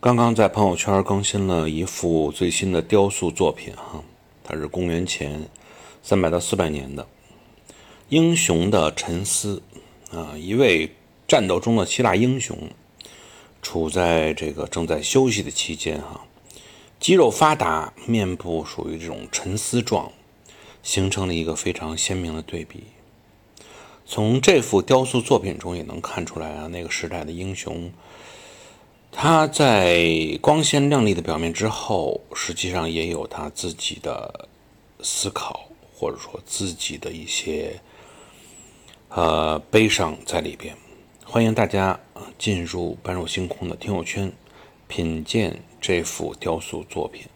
刚刚在朋友圈更新了一幅最新的雕塑作品，哈，它是公元前三百到四百年的英雄的沉思啊，一位战斗中的希腊英雄，处在这个正在休息的期间，哈，肌肉发达，面部属于这种沉思状，形成了一个非常鲜明的对比。从这幅雕塑作品中也能看出来啊，那个时代的英雄，他在光鲜亮丽的表面之后，实际上也有他自己的思考，或者说自己的一些呃悲伤在里边。欢迎大家进入般若星空的听友圈，品鉴这幅雕塑作品。